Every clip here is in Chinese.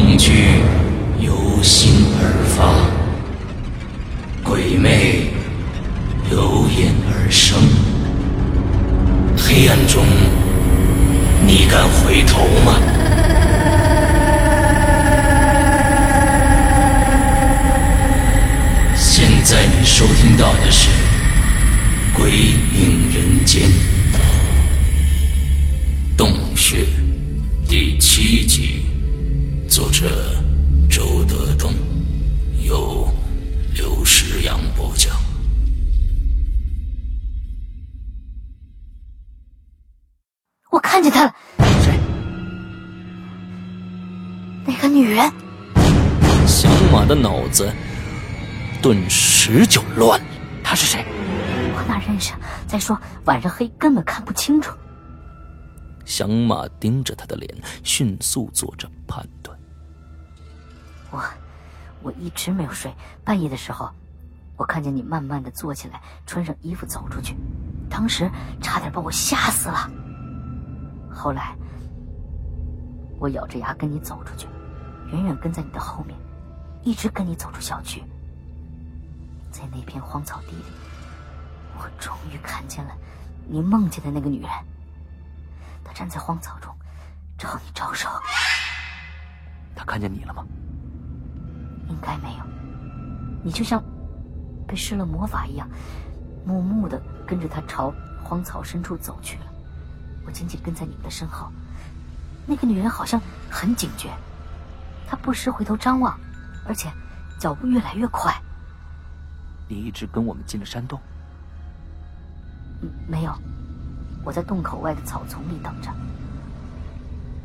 恐惧由心而发，鬼魅由眼而生。黑暗中，你敢回头？子顿时就乱了。他是谁？我哪认识？再说晚上黑，根本看不清楚。响马盯着他的脸，迅速做着判断。我，我一直没有睡。半夜的时候，我看见你慢慢的坐起来，穿上衣服走出去，当时差点把我吓死了。后来，我咬着牙跟你走出去，远远跟在你的后面，一直跟你走出小区。在那片荒草地里，我终于看见了你梦见的那个女人。她站在荒草中，朝你招手。她看见你了吗？应该没有，你就像被施了魔法一样，默默的跟着她朝荒草深处走去了。我紧紧跟在你们的身后，那个女人好像很警觉，她不时回头张望，而且脚步越来越快。你一直跟我们进了山洞？嗯，没有，我在洞口外的草丛里等着。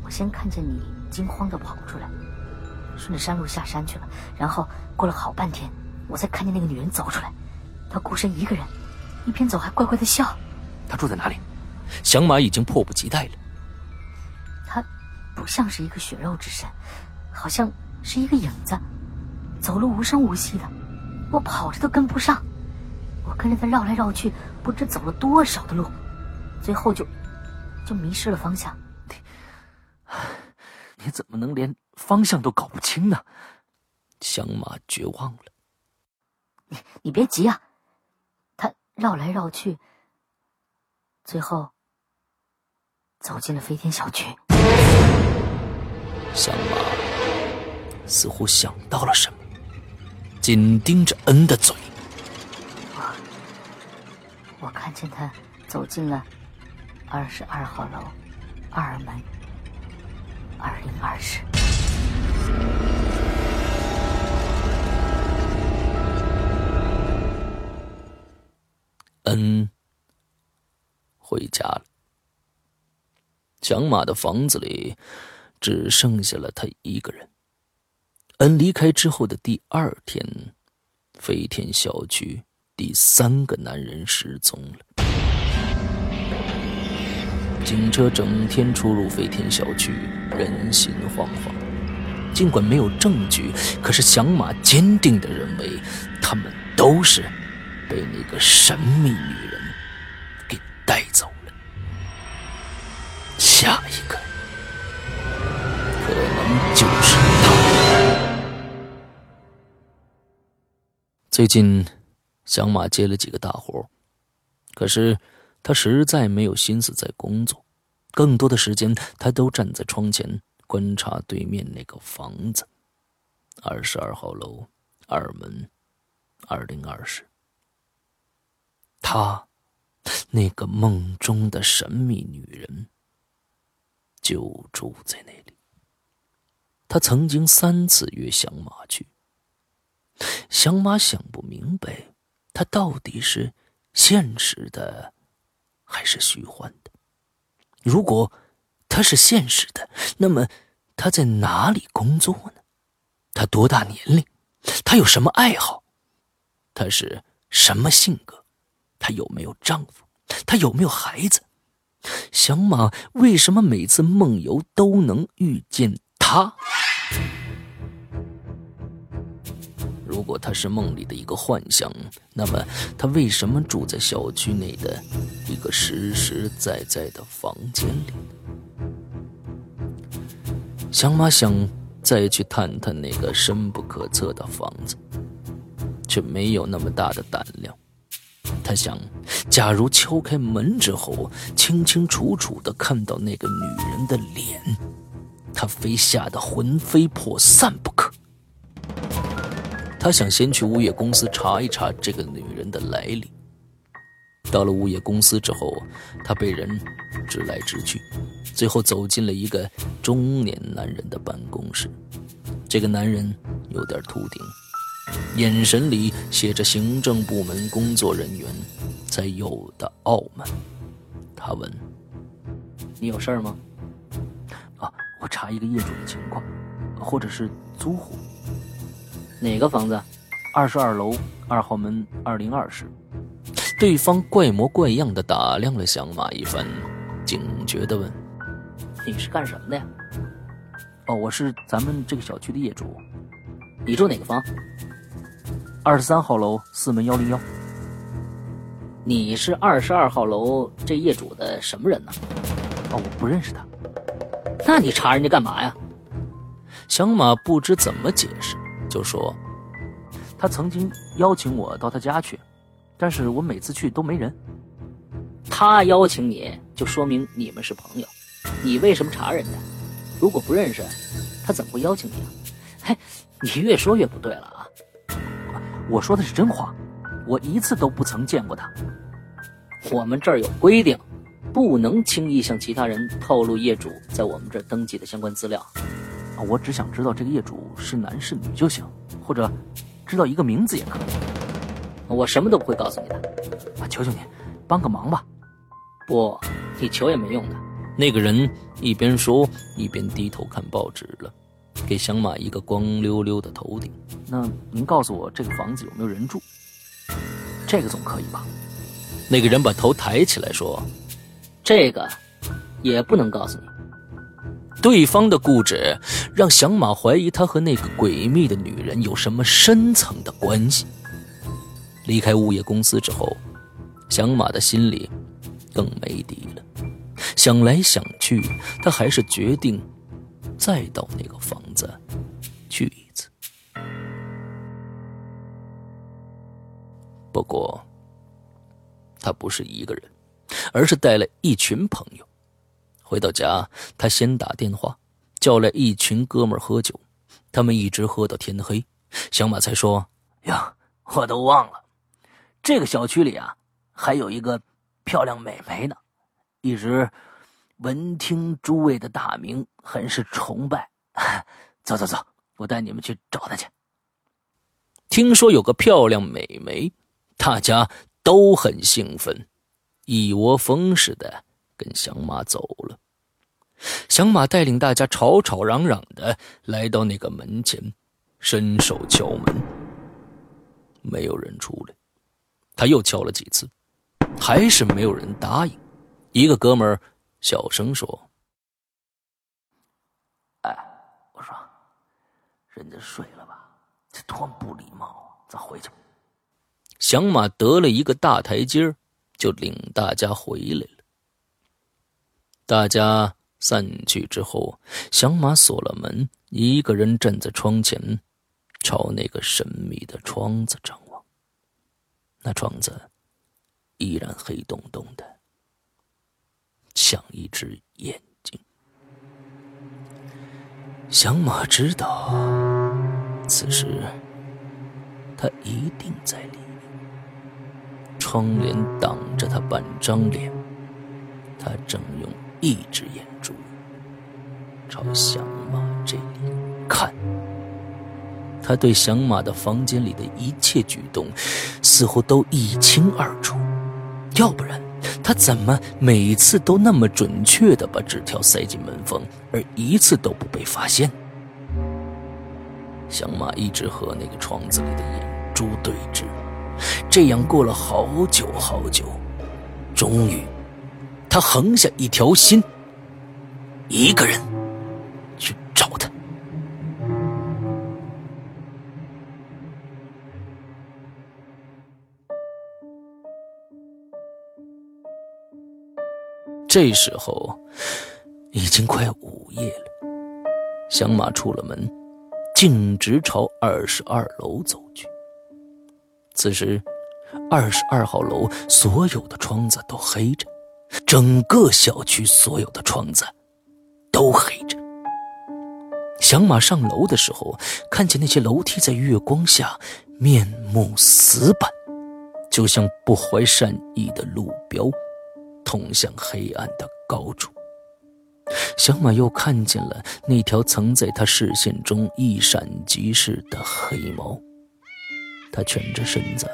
我先看见你惊慌的跑出来。顺着山路下山去了，然后过了好半天，我才看见那个女人走出来。她孤身一个人，一边走还乖乖的笑。她住在哪里？响马已经迫不及待了。她不像是一个血肉之身，好像是一个影子，走路无声无息的，我跑着都跟不上。我跟着他绕来绕去，不知走了多少的路，最后就就迷失了方向。你你怎么能连？方向都搞不清呢，小马绝望了。你你别急啊，他绕来绕去，最后走进了飞天小区。小马似乎想到了什么，紧盯着恩的嘴。我我看见他走进了二十二号楼二门二零二室。恩回家了。响马的房子里只剩下了他一个人。恩离开之后的第二天，飞天小区第三个男人失踪了。警车整天出入飞天小区，人心惶惶。尽管没有证据，可是响马坚定的认为，他们都是被那个神秘女人给带走了。下一个可能就是最近，小马接了几个大活，可是他实在没有心思在工作，更多的时间他都站在窗前。观察对面那个房子，二十二号楼二门二零二室。他，那个梦中的神秘女人，就住在那里。他曾经三次约小马去。小马想不明白，他到底是现实的，还是虚幻的？如果他是现实的，那么他在哪里工作呢？他多大年龄？他有什么爱好？他是什么性格？她有没有丈夫？她有没有孩子？小马为什么每次梦游都能遇见他？如果他是梦里的一个幻想，那么他为什么住在小区内的一个实实在在的房间里？小马想再去探探那个深不可测的房子，却没有那么大的胆量。他想，假如敲开门之后，清清楚楚的看到那个女人的脸，他非吓得魂飞魄散不可。他想先去物业公司查一查这个女人的来历。到了物业公司之后，他被人直来直去，最后走进了一个中年男人的办公室。这个男人有点秃顶。眼神里写着行政部门工作人员才有的傲慢。他问：“你有事儿吗？”“啊，我查一个业主的情况，或者是租户。哪个房子？二十二楼二号门二零二室。”对方怪模怪样的打量了响马一番，警觉的问：“你是干什么的呀？”“哦，我是咱们这个小区的业主。你住哪个房？”二十三号楼四门幺零幺。你是二十二号楼这业主的什么人呢？哦，我不认识他。那你查人家干嘛呀？响马不知怎么解释，就说他曾经邀请我到他家去，但是我每次去都没人。他邀请你就说明你们是朋友，你为什么查人家？如果不认识，他怎么会邀请你啊？嘿，你越说越不对了啊！我说的是真话，我一次都不曾见过他。我们这儿有规定，不能轻易向其他人透露业主在我们这儿登记的相关资料。啊，我只想知道这个业主是男是女就行，或者知道一个名字也可以。我什么都不会告诉你的。啊，求求你，帮个忙吧。不，你求也没用的。那个人一边说一边低头看报纸了。给响马一个光溜溜的头顶。那您告诉我，这个房子有没有人住？这个总可以吧？那个人把头抬起来说：“这个也不能告诉你。”对方的固执让响马怀疑他和那个诡秘的女人有什么深层的关系。离开物业公司之后，响马的心里更没底了。想来想去，他还是决定。再到那个房子去一次。不过，他不是一个人，而是带了一群朋友。回到家，他先打电话叫来一群哥们喝酒，他们一直喝到天黑。小马才说：“呀，我都忘了，这个小区里啊，还有一个漂亮美眉呢，一直。”闻听诸位的大名，很是崇拜。走走走，我带你们去找她去。听说有个漂亮美眉，大家都很兴奋，一窝蜂似的跟响马走了。响马带领大家吵吵嚷嚷的来到那个门前，伸手敲门，没有人出来。他又敲了几次，还是没有人答应。一个哥们儿。小声说：“哎，我说，人家睡了吧？这多不礼貌啊！咱回去。”响马得了一个大台阶就领大家回来了。大家散去之后，响马锁了门，一个人站在窗前，朝那个神秘的窗子张望。那窗子依然黑洞洞的。像一只眼睛。响马知道，此时他一定在里面。窗帘挡着他半张脸，他正用一只眼珠朝响马这里看。他对响马的房间里的一切举动似乎都一清二楚，要不然他怎么每次都那么准确地把纸条塞进门缝，而一次都不被发现？响马一直和那个窗子里的眼珠对峙，这样过了好久好久，终于，他横下一条心，一个人去找他。这时候已经快午夜了，小马出了门。径直朝二十二楼走去。此时，二十二号楼所有的窗子都黑着，整个小区所有的窗子都黑着。响马上楼的时候，看见那些楼梯在月光下面目死板，就像不怀善意的路标，通向黑暗的高处。小马又看见了那条曾在他视线中一闪即逝的黑猫，它蜷着身子，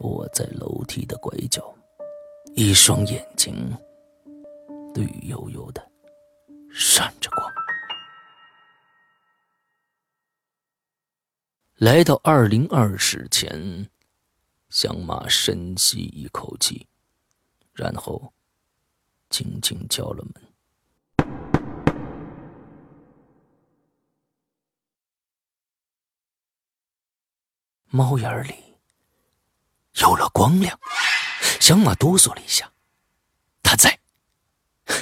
卧在楼梯的拐角，一双眼睛绿油油的，闪着光。来到二零二室前，响马深吸一口气，然后轻轻敲了门。猫眼里有了光亮，响马哆嗦了一下。他在，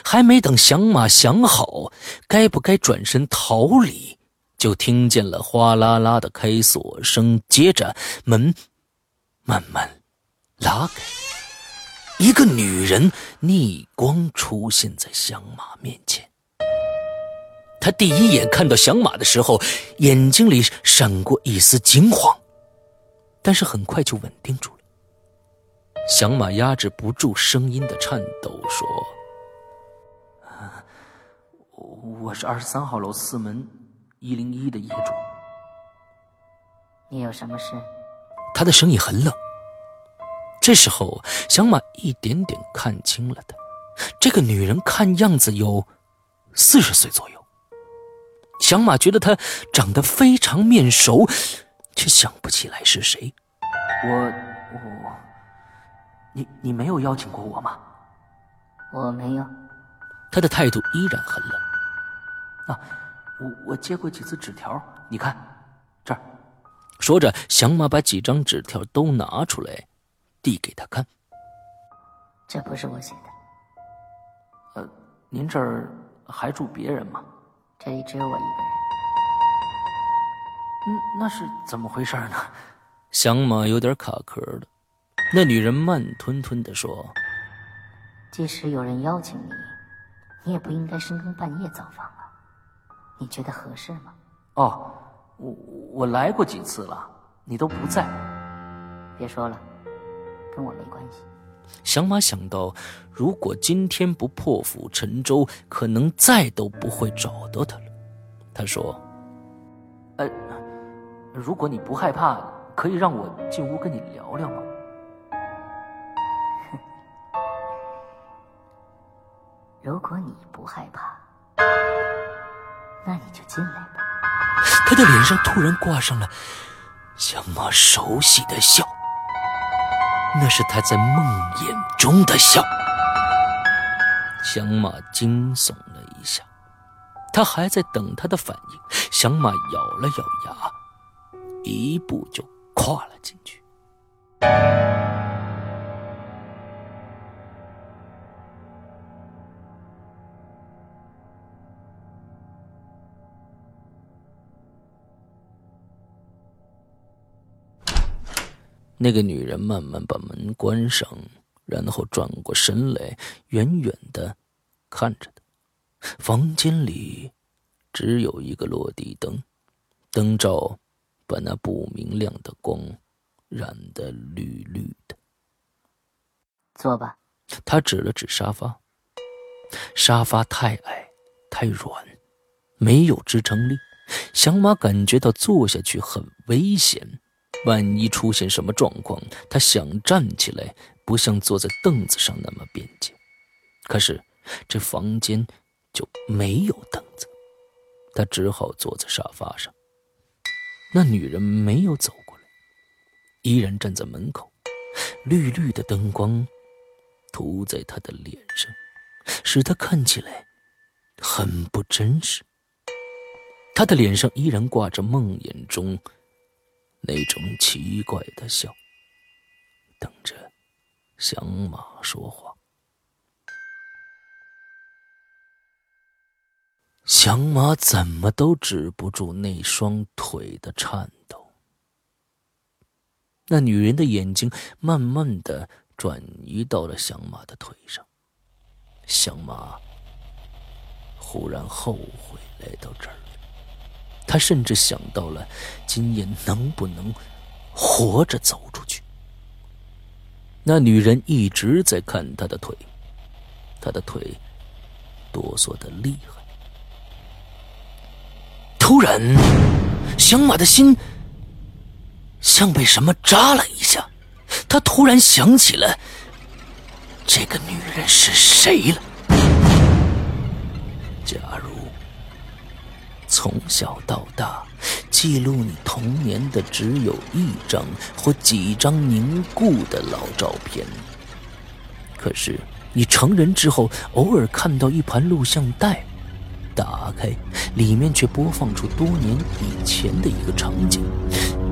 还没等响马想好该不该转身逃离，就听见了哗啦啦的开锁声，接着门慢慢拉开，一个女人逆光出现在响马面前。他第一眼看到响马的时候，眼睛里闪过一丝惊慌。但是很快就稳定住了。响马压制不住声音的颤抖，说：“我是二十三号楼四门一零一的业主。你有什么事？”他的声音很冷。这时候，响马一点点看清了他。这个女人看样子有四十岁左右。响马觉得她长得非常面熟。却想不起来是谁。我我，你你没有邀请过我吗？我没有。他的态度依然很冷。啊，我我接过几次纸条，你看，这儿。说着，响马把几张纸条都拿出来，递给他看。这不是我写的。呃，您这儿还住别人吗？这里只有我一个人。嗯，那是怎么回事呢？响马有点卡壳了。那女人慢吞吞地说：“即使有人邀请你，你也不应该深更半夜造访啊。你觉得合适吗？”哦，我我来过几次了，你都不在。别说了，跟我没关系。小马想到，如果今天不破釜沉舟，可能再都不会找到他了。他说：“呃。”如果你不害怕，可以让我进屋跟你聊聊吗？如果你不害怕，那你就进来吧。他的脸上突然挂上了响马熟悉的笑，那是他在梦魇中的笑。响马惊悚了一下，他还在等他的反应。响马咬了咬牙。一步就跨了进去。那个女人慢慢把门关上，然后转过身来，远远的看着他。房间里只有一个落地灯，灯罩。把那不明亮的光染得绿绿的。坐吧。他指了指沙发，沙发太矮，太软，没有支撑力。小马感觉到坐下去很危险，万一出现什么状况，他想站起来，不像坐在凳子上那么便捷。可是这房间就没有凳子，他只好坐在沙发上。那女人没有走过来，依然站在门口，绿绿的灯光涂在他的脸上，使他看起来很不真实。他的脸上依然挂着梦魇中那种奇怪的笑，等着响马说话。响马怎么都止不住那双腿的颤抖。那女人的眼睛慢慢的转移到了响马的腿上，响马忽然后悔来到这儿。他甚至想到了今夜能不能活着走出去。那女人一直在看他的腿，他的腿哆嗦的厉害。突然，响马的心像被什么扎了一下，他突然想起了这个女人是谁了。假如。从小到大，记录你童年的只有一张或几张凝固的老照片。可是你成人之后，偶尔看到一盘录像带，打开，里面却播放出多年以前的一个场景。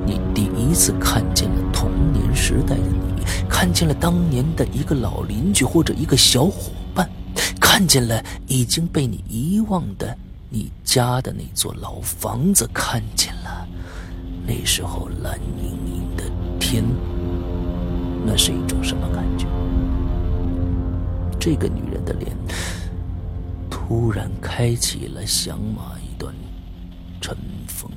你第一次看见了童年时代的你，看见了当年的一个老邻居或者一个小伙伴，看见了已经被你遗忘的。你家的那座老房子，看见了。那时候蓝盈盈的天，那是一种什么感觉？这个女人的脸，突然开启了响马一段尘封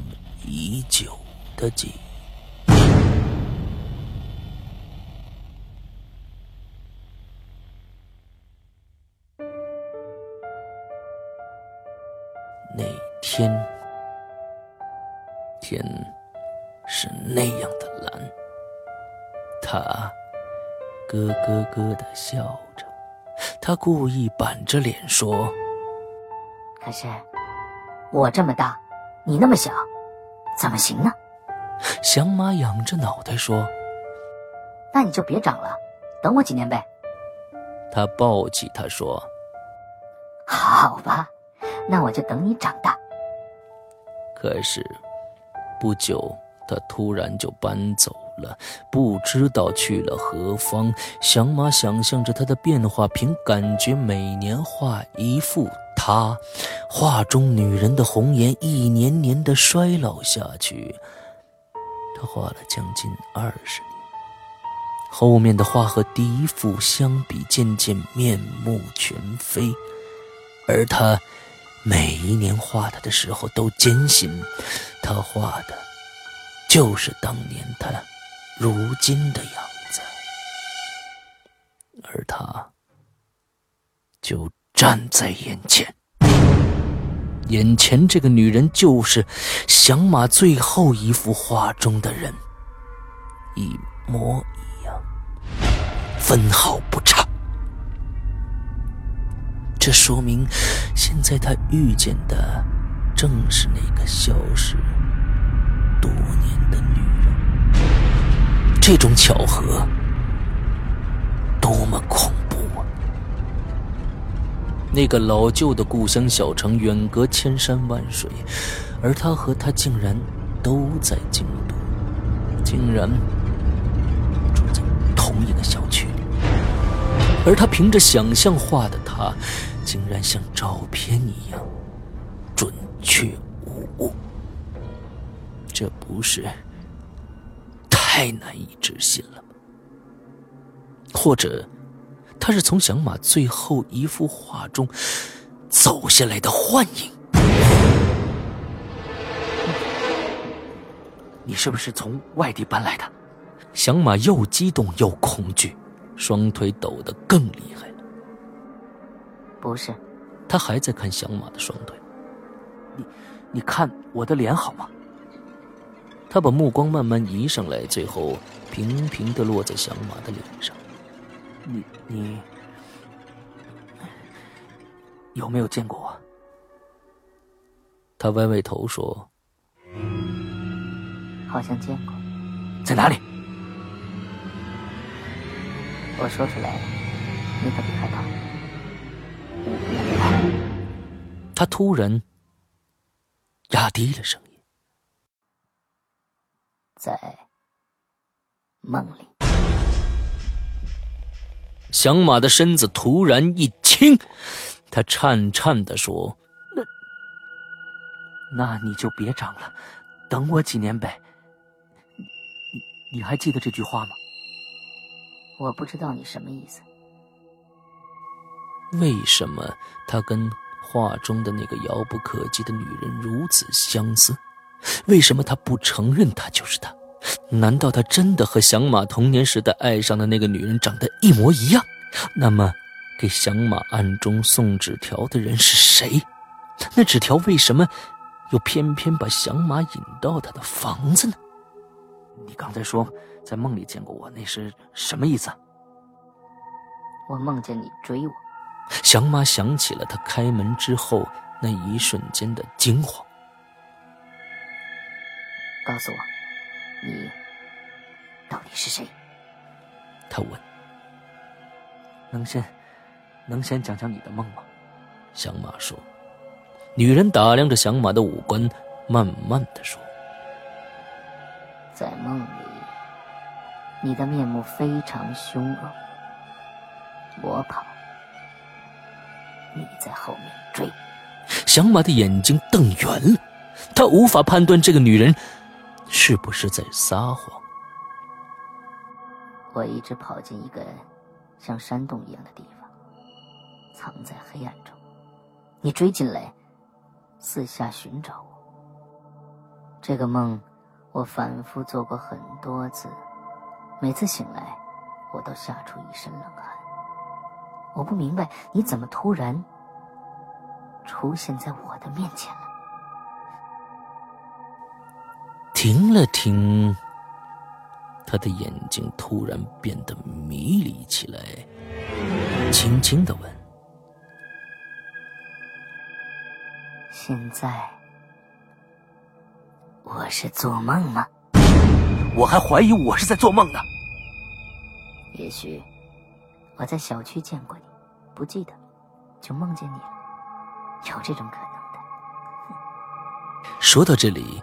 已久的记忆。天，天是那样的蓝。他咯咯咯的笑着，他故意板着脸说：“可是我这么大，你那么小，怎么行呢？”响马仰着脑袋说：“那你就别长了，等我几年呗。”他抱起他说：“好吧。”那我就等你长大。可是，不久他突然就搬走了，不知道去了何方。响马想象着他的变化，凭感觉每年画一幅他，画中女人的红颜一年年的衰老下去。他画了将近二十年，后面的画和第一幅相比，渐渐面目全非，而他。每一年画他的时候，都坚信，他画的，就是当年他如今的样子，而他，就站在眼前。眼前这个女人，就是响马最后一幅画中的人，一模一样，分毫不。这说明，现在他遇见的正是那个消失多年的女人。这种巧合多么恐怖啊！那个老旧的故乡小城远隔千山万水，而他和他竟然都在京都，竟然住在同一个小区里，而他凭着想象画的他。竟然像照片一样准确无误，这不是太难以置信了？或者，他是从响马最后一幅画中走下来的幻影？你是不是从外地搬来的？响马又激动又恐惧，双腿抖得更厉害。不是，他还在看响马的双腿。你，你看我的脸好吗？他把目光慢慢移上来，最后平平的落在响马的脸上。你你有没有见过我？他歪歪头说：“好像见过，在哪里？”我说出来了，你可别害怕。他突然压低了声音，在梦里。响马的身子突然一轻，他颤颤的说：“那，那你就别长了，等我几年呗。你你你还记得这句话吗？”我不知道你什么意思。为什么他跟画中的那个遥不可及的女人如此相似？为什么他不承认她就是她？难道他真的和响马童年时代爱上的那个女人长得一模一样？那么，给响马暗中送纸条的人是谁？那纸条为什么又偏偏把响马引到他的房子呢？你刚才说在梦里见过我，那是什么意思？我梦见你追我。响马想起了他开门之后那一瞬间的惊慌。告诉我，你到底是谁？他问。能先，能先讲讲你的梦吗？响马说。女人打量着响马的五官，慢慢的说：“在梦里，你的面目非常凶恶。我跑。”你在后面追，小马的眼睛瞪圆了，他无法判断这个女人是不是在撒谎。我一直跑进一个像山洞一样的地方，藏在黑暗中。你追进来，四下寻找我。这个梦，我反复做过很多次，每次醒来，我都吓出一身冷汗。我不明白你怎么突然出现在我的面前了。停了停，他的眼睛突然变得迷离起来，轻轻的问：“现在我是做梦吗？”我还怀疑我是在做梦呢。也许。我在小区见过你，不记得，就梦见你了，有这种可能的。说到这里，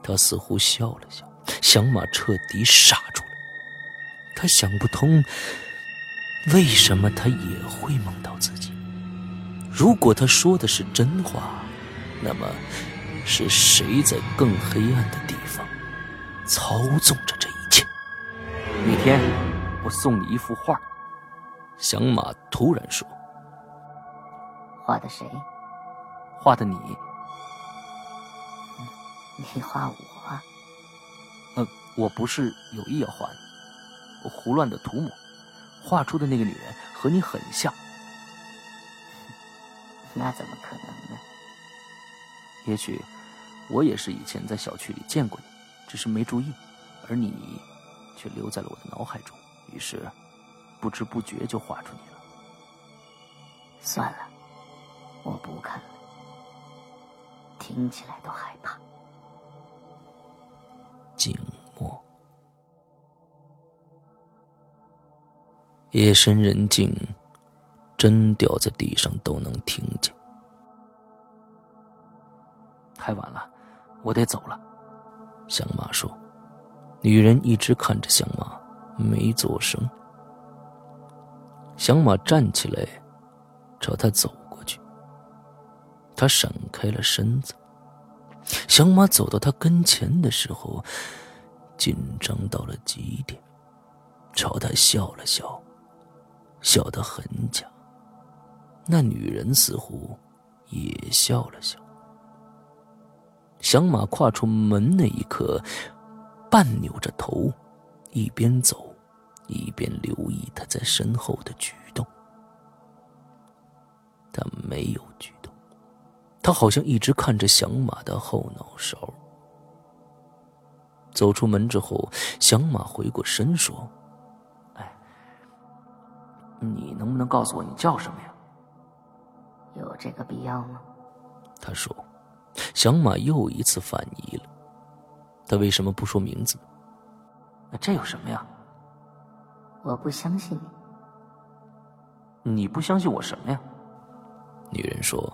他似乎笑了笑，小马彻底傻住了。他想不通，为什么他也会梦到自己。如果他说的是真话，那么是谁在更黑暗的地方操纵着这一切？那天我送你一幅画。响马突然说：“画的谁？画的你。你画我？呃，我不是有意要画你，我胡乱的涂抹，画出的那个女人和你很像。那怎么可能呢？也许我也是以前在小区里见过你，只是没注意，而你却留在了我的脑海中，于是。”不知不觉就画出你了。算了，我不看了。听起来都害怕。静默。夜深人静，针掉在地上都能听见。太晚了，我得走了。响马说。女人一直看着响马，没做声。小马站起来，朝他走过去。他闪开了身子。小马走到他跟前的时候，紧张到了极点，朝他笑了笑，笑得很假。那女人似乎也笑了笑。小马跨出门那一刻，半扭着头，一边走，一边留意他在身后的举动。他没有举动，他好像一直看着响马的后脑勺。走出门之后，响马回过身说：“哎，你能不能告诉我你叫什么呀？”有这个必要吗？他说：“响马又一次反疑了。他为什么不说名字？那这有什么呀？我不相信你。你不相信我什么呀？”女人说：“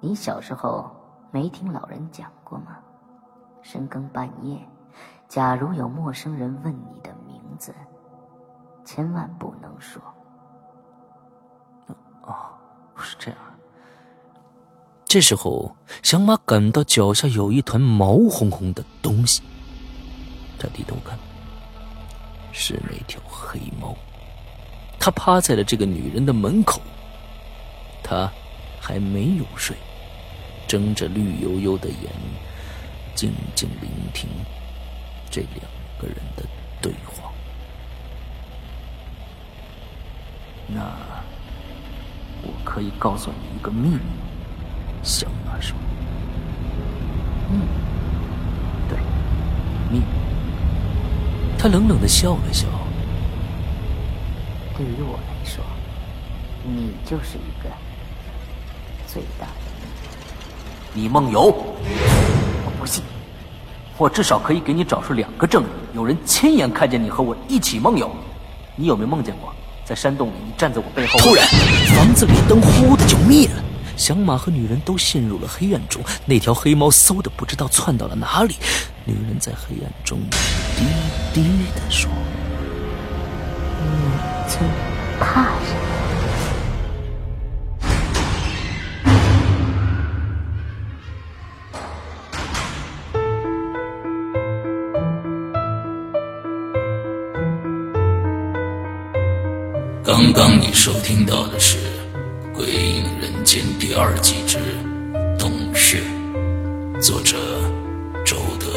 你小时候没听老人讲过吗？深更半夜，假如有陌生人问你的名字，千万不能说。”哦。是这样。这时候，小马感到脚下有一团毛烘烘的东西。他低头看，是那条黑猫。它趴在了这个女人的门口。他还没有睡，睁着绿油油的眼，静静聆听这两个人的对话。那。我可以告诉你一个秘密，小马说。嗯，对，秘密。他冷冷的笑了笑。对于我来说，你就是一个最大的秘密。你梦游？我不信。我至少可以给你找出两个证人，有人亲眼看见你和我一起梦游。你有没有梦见过？在山洞里，你站在我背后。突然，房子里灯忽的就灭了，响马和女人都陷入了黑暗中。那条黑猫嗖的不知道窜到了哪里。女人在黑暗中低低的说：“你最怕什么？”刚刚你收听到的是《鬼影人间》第二季之洞穴，作者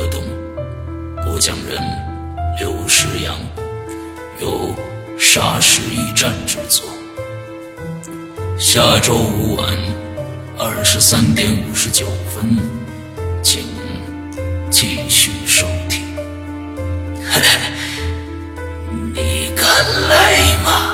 东，播讲人刘石阳，由沙石驿站制作。下周五晚二十三点五十九分，请继续收听。你敢来吗？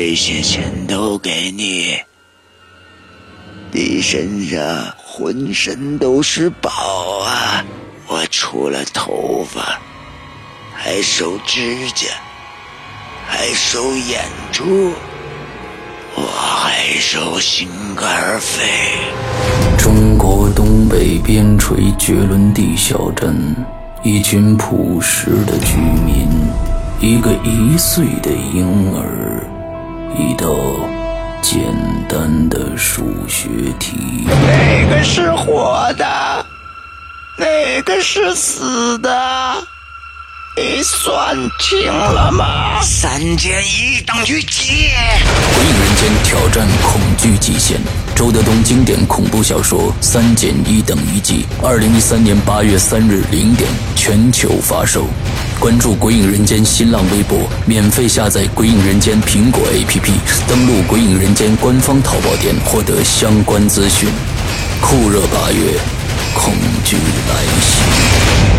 这些钱都给你。你身上浑身都是宝啊！我除了头发，还收指甲，还收眼珠。我还收心肝肺。中国东北边陲绝伦地小镇，一群朴实的居民，一个一岁的婴儿，一道简单的数学题。哪个是活的？哪个是死的？你算清了吗？三减一等于几？鬼影人间挑战恐惧极限，周德东经典恐怖小说《三减一等于几》，二零一三年八月三日零点全球发售。关注鬼影人间新浪微博，免费下载鬼影人间苹果 APP，登录鬼影人间官方淘宝店获得相关资讯。酷热八月，恐惧来袭。